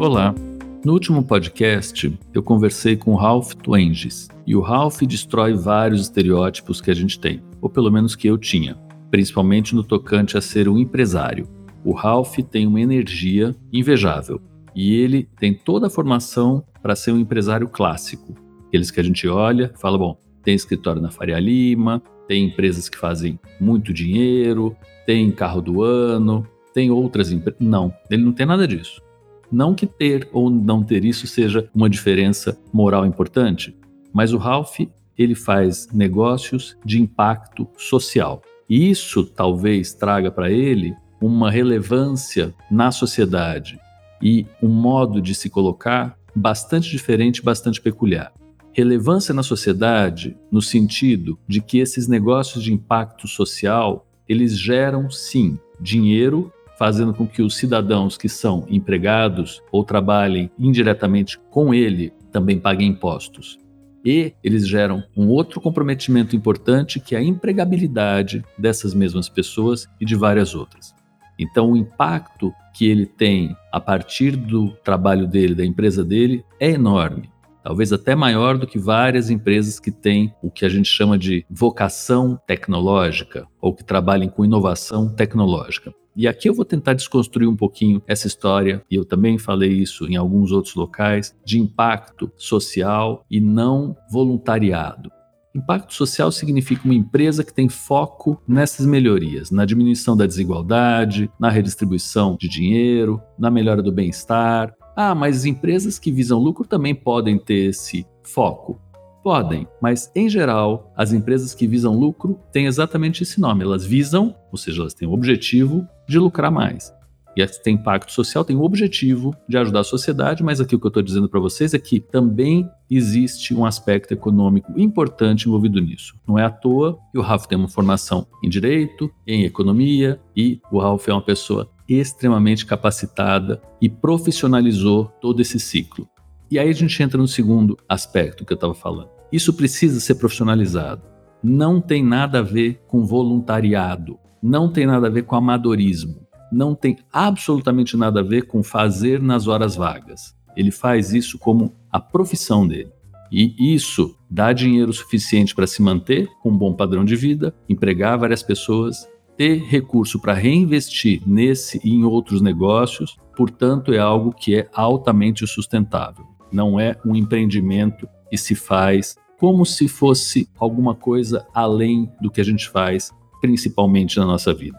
Olá, no último podcast, eu conversei com Ralph Twenges, e o Ralph destrói vários estereótipos que a gente tem, ou pelo menos que eu tinha, principalmente no tocante a ser um empresário. O Ralph tem uma energia invejável, e ele tem toda a formação para ser um empresário clássico. Aqueles que a gente olha fala, bom, tem escritório na Faria Lima, tem empresas que fazem muito dinheiro, tem carro do ano, tem outras empresas. Não, ele não tem nada disso. Não que ter ou não ter isso seja uma diferença moral importante, mas o Ralph ele faz negócios de impacto social. E isso talvez traga para ele uma relevância na sociedade e um modo de se colocar bastante diferente, bastante peculiar. Relevância na sociedade no sentido de que esses negócios de impacto social, eles geram sim dinheiro fazendo com que os cidadãos que são empregados ou trabalhem indiretamente com ele também paguem impostos. E eles geram um outro comprometimento importante que é a empregabilidade dessas mesmas pessoas e de várias outras. Então, o impacto que ele tem a partir do trabalho dele, da empresa dele, é enorme. Talvez até maior do que várias empresas que têm o que a gente chama de vocação tecnológica ou que trabalhem com inovação tecnológica. E aqui eu vou tentar desconstruir um pouquinho essa história, e eu também falei isso em alguns outros locais, de impacto social e não voluntariado. Impacto social significa uma empresa que tem foco nessas melhorias, na diminuição da desigualdade, na redistribuição de dinheiro, na melhora do bem-estar. Ah, mas empresas que visam lucro também podem ter esse foco. Podem, mas em geral, as empresas que visam lucro têm exatamente esse nome. Elas visam, ou seja, elas têm o objetivo de lucrar mais. E que têm impacto social têm o objetivo de ajudar a sociedade, mas aqui o que eu estou dizendo para vocês é que também existe um aspecto econômico importante envolvido nisso. Não é à toa que o Ralph tem uma formação em direito, em economia, e o Ralph é uma pessoa extremamente capacitada e profissionalizou todo esse ciclo. E aí a gente entra no segundo aspecto que eu estava falando. Isso precisa ser profissionalizado. Não tem nada a ver com voluntariado, não tem nada a ver com amadorismo, não tem absolutamente nada a ver com fazer nas horas vagas. Ele faz isso como a profissão dele. E isso dá dinheiro suficiente para se manter com um bom padrão de vida, empregar várias pessoas, ter recurso para reinvestir nesse e em outros negócios, portanto, é algo que é altamente sustentável não é um empreendimento que se faz como se fosse alguma coisa além do que a gente faz, principalmente na nossa vida.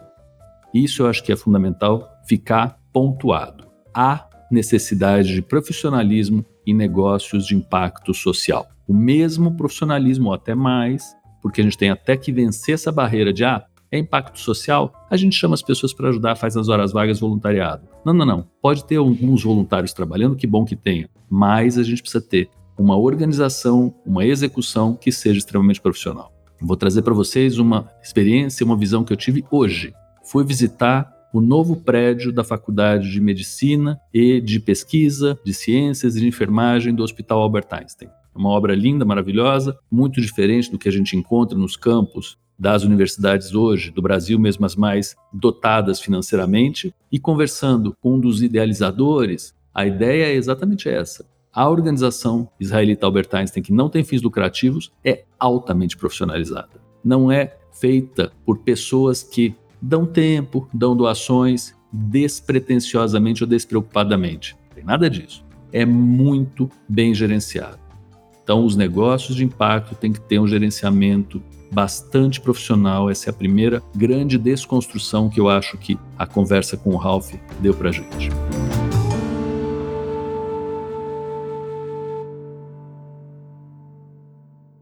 Isso eu acho que é fundamental ficar pontuado. Há necessidade de profissionalismo em negócios de impacto social. O mesmo profissionalismo, ou até mais, porque a gente tem até que vencer essa barreira de ah, é impacto social, a gente chama as pessoas para ajudar, faz nas horas vagas voluntariado. Não, não, não. Pode ter alguns voluntários trabalhando, que bom que tenha, mas a gente precisa ter uma organização, uma execução que seja extremamente profissional. Vou trazer para vocês uma experiência, uma visão que eu tive hoje. Fui visitar o novo prédio da Faculdade de Medicina e de Pesquisa, de Ciências e de Enfermagem do Hospital Albert Einstein. É uma obra linda, maravilhosa, muito diferente do que a gente encontra nos campos das universidades hoje, do Brasil, mesmo as mais dotadas financeiramente, e conversando com um dos idealizadores, a ideia é exatamente essa. A organização israelita Albert Einstein, que não tem fins lucrativos, é altamente profissionalizada. Não é feita por pessoas que dão tempo, dão doações despretensiosamente ou despreocupadamente. Não tem nada disso. É muito bem gerenciado. Então, os negócios de impacto têm que ter um gerenciamento bastante profissional. Essa é a primeira grande desconstrução que eu acho que a conversa com o Ralph deu para gente.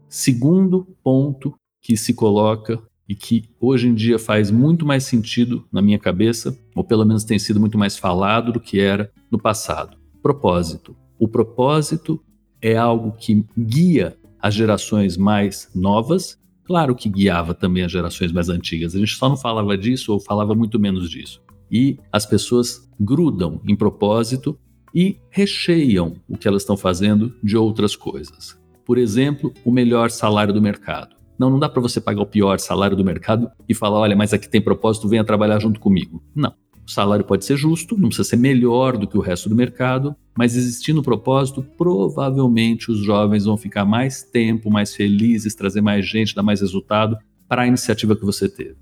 Segundo ponto que se coloca e que hoje em dia faz muito mais sentido na minha cabeça, ou pelo menos tem sido muito mais falado do que era no passado. Propósito. O propósito é algo que guia as gerações mais novas, claro que guiava também as gerações mais antigas. A gente só não falava disso ou falava muito menos disso. E as pessoas grudam em propósito e recheiam o que elas estão fazendo de outras coisas. Por exemplo, o melhor salário do mercado. Não, não dá para você pagar o pior salário do mercado e falar, olha, mas aqui tem propósito, venha trabalhar junto comigo. Não. O salário pode ser justo, não precisa ser melhor do que o resto do mercado, mas existindo o propósito, provavelmente os jovens vão ficar mais tempo, mais felizes, trazer mais gente, dar mais resultado para a iniciativa que você teve.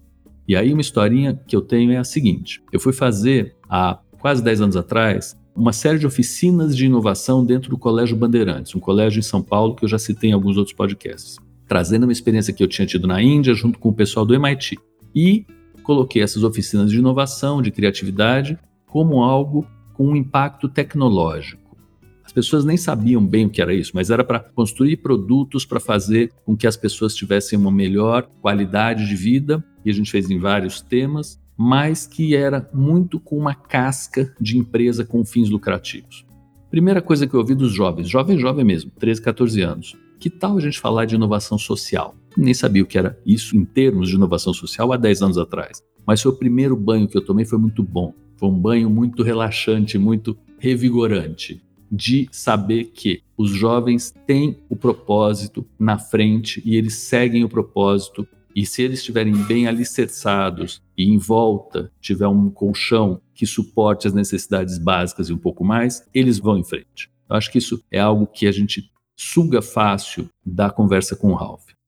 E aí uma historinha que eu tenho é a seguinte: eu fui fazer há quase 10 anos atrás uma série de oficinas de inovação dentro do Colégio Bandeirantes, um colégio em São Paulo que eu já citei em alguns outros podcasts trazendo uma experiência que eu tinha tido na Índia junto com o pessoal do MIT. E coloquei essas oficinas de inovação, de criatividade, como algo com um impacto tecnológico. As pessoas nem sabiam bem o que era isso, mas era para construir produtos para fazer com que as pessoas tivessem uma melhor qualidade de vida, e a gente fez em vários temas, mas que era muito com uma casca de empresa com fins lucrativos. Primeira coisa que eu ouvi dos jovens, jovem, jovem mesmo, 13, 14 anos. Que tal a gente falar de inovação social? Nem sabia o que era isso em termos de inovação social há 10 anos atrás. Mas foi o primeiro banho que eu tomei, foi muito bom. Foi um banho muito relaxante, muito revigorante, de saber que os jovens têm o propósito na frente e eles seguem o propósito. E se eles estiverem bem alicerçados e em volta tiver um colchão que suporte as necessidades básicas e um pouco mais, eles vão em frente. Eu acho que isso é algo que a gente suga fácil da conversa com o Ralph.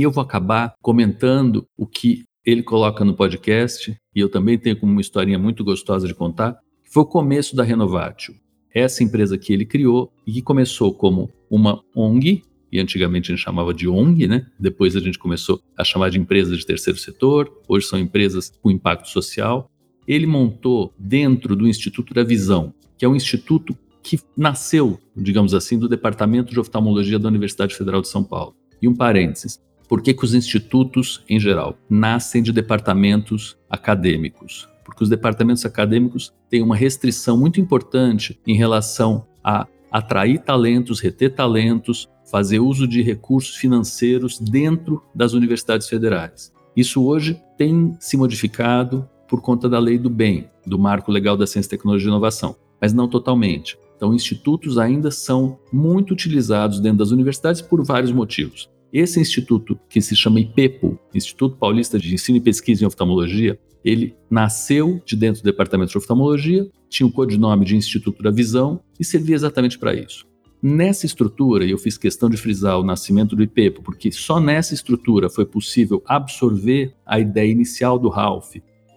E eu vou acabar comentando o que ele coloca no podcast, e eu também tenho como uma historinha muito gostosa de contar, que foi o começo da Renovatio. Essa empresa que ele criou e que começou como uma ONG, e antigamente a gente chamava de ONG, né? Depois a gente começou a chamar de empresas de terceiro setor, hoje são empresas com impacto social. Ele montou dentro do Instituto da Visão, que é um instituto que nasceu, digamos assim, do Departamento de Oftalmologia da Universidade Federal de São Paulo. E um parênteses: por que, que os institutos, em geral, nascem de departamentos acadêmicos? Porque os departamentos acadêmicos têm uma restrição muito importante em relação a atrair talentos, reter talentos, fazer uso de recursos financeiros dentro das universidades federais. Isso hoje tem se modificado por conta da lei do bem, do Marco Legal da Ciência, Tecnologia e Inovação, mas não totalmente. Então, institutos ainda são muito utilizados dentro das universidades por vários motivos. Esse instituto, que se chama IPEPO, Instituto Paulista de Ensino e Pesquisa em Oftalmologia, ele nasceu de dentro do Departamento de Oftalmologia, tinha o codinome de Instituto da Visão e servia exatamente para isso. Nessa estrutura, e eu fiz questão de frisar o nascimento do IPEPO, porque só nessa estrutura foi possível absorver a ideia inicial do Ralph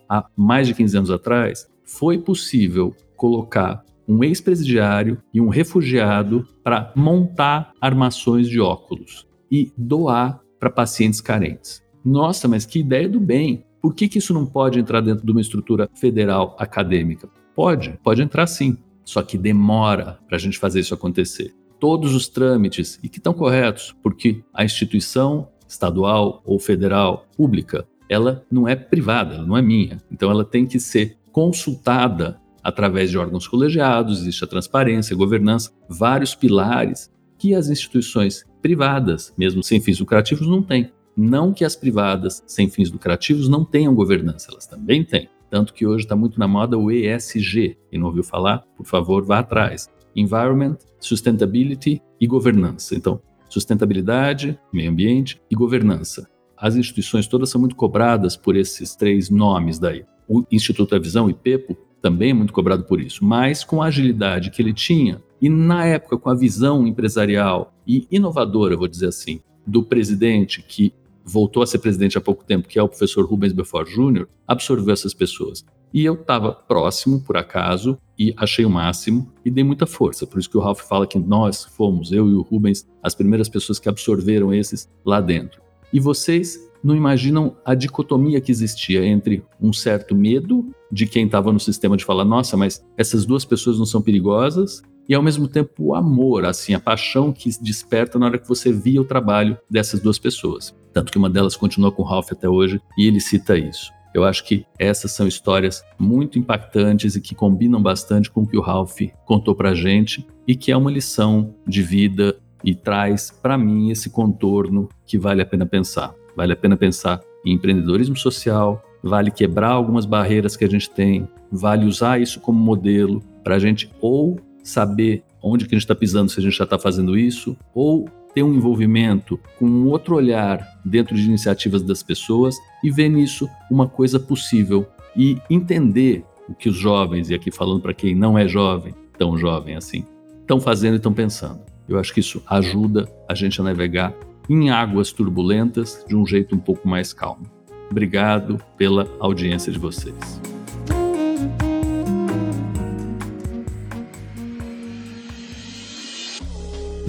há mais de 15 anos atrás, foi possível colocar um ex-presidiário e um refugiado para montar armações de óculos e doar para pacientes carentes. Nossa, mas que ideia do bem! Por que, que isso não pode entrar dentro de uma estrutura federal acadêmica? Pode, pode entrar sim. Só que demora para a gente fazer isso acontecer. Todos os trâmites, e que estão corretos, porque a instituição estadual ou federal pública, ela não é privada, ela não é minha. Então ela tem que ser consultada através de órgãos colegiados, existe a transparência, a governança, vários pilares que as instituições privadas, mesmo sem fins lucrativos, não têm. Não que as privadas sem fins lucrativos não tenham governança, elas também têm. Tanto que hoje está muito na moda o ESG. Quem não ouviu falar, por favor, vá atrás. Environment, Sustainability e Governança. Então, sustentabilidade, meio ambiente e governança. As instituições todas são muito cobradas por esses três nomes daí. O Instituto da Visão, IPEPO, também é muito cobrado por isso, mas com a agilidade que ele tinha e na época com a visão empresarial e inovadora, vou dizer assim, do presidente que voltou a ser presidente há pouco tempo, que é o professor Rubens Belfort Jr., absorveu essas pessoas. E eu estava próximo, por acaso, e achei o máximo e dei muita força. Por isso que o Ralph fala que nós fomos, eu e o Rubens, as primeiras pessoas que absorveram esses lá dentro. E vocês não imaginam a dicotomia que existia entre um certo medo de quem estava no sistema de falar, nossa, mas essas duas pessoas não são perigosas, e ao mesmo tempo o amor, assim, a paixão que desperta na hora que você via o trabalho dessas duas pessoas. Tanto que uma delas continua com o Ralph até hoje e ele cita isso. Eu acho que essas são histórias muito impactantes e que combinam bastante com o que o Ralph contou pra gente e que é uma lição de vida e traz para mim esse contorno que vale a pena pensar. Vale a pena pensar em empreendedorismo social, vale quebrar algumas barreiras que a gente tem, vale usar isso como modelo para a gente ou saber onde que a gente está pisando se a gente já está fazendo isso, ou ter um envolvimento com um outro olhar dentro de iniciativas das pessoas e ver nisso uma coisa possível e entender o que os jovens, e aqui falando para quem não é jovem, tão jovem assim, estão fazendo e estão pensando. Eu acho que isso ajuda a gente a navegar em águas turbulentas de um jeito um pouco mais calmo. Obrigado pela audiência de vocês.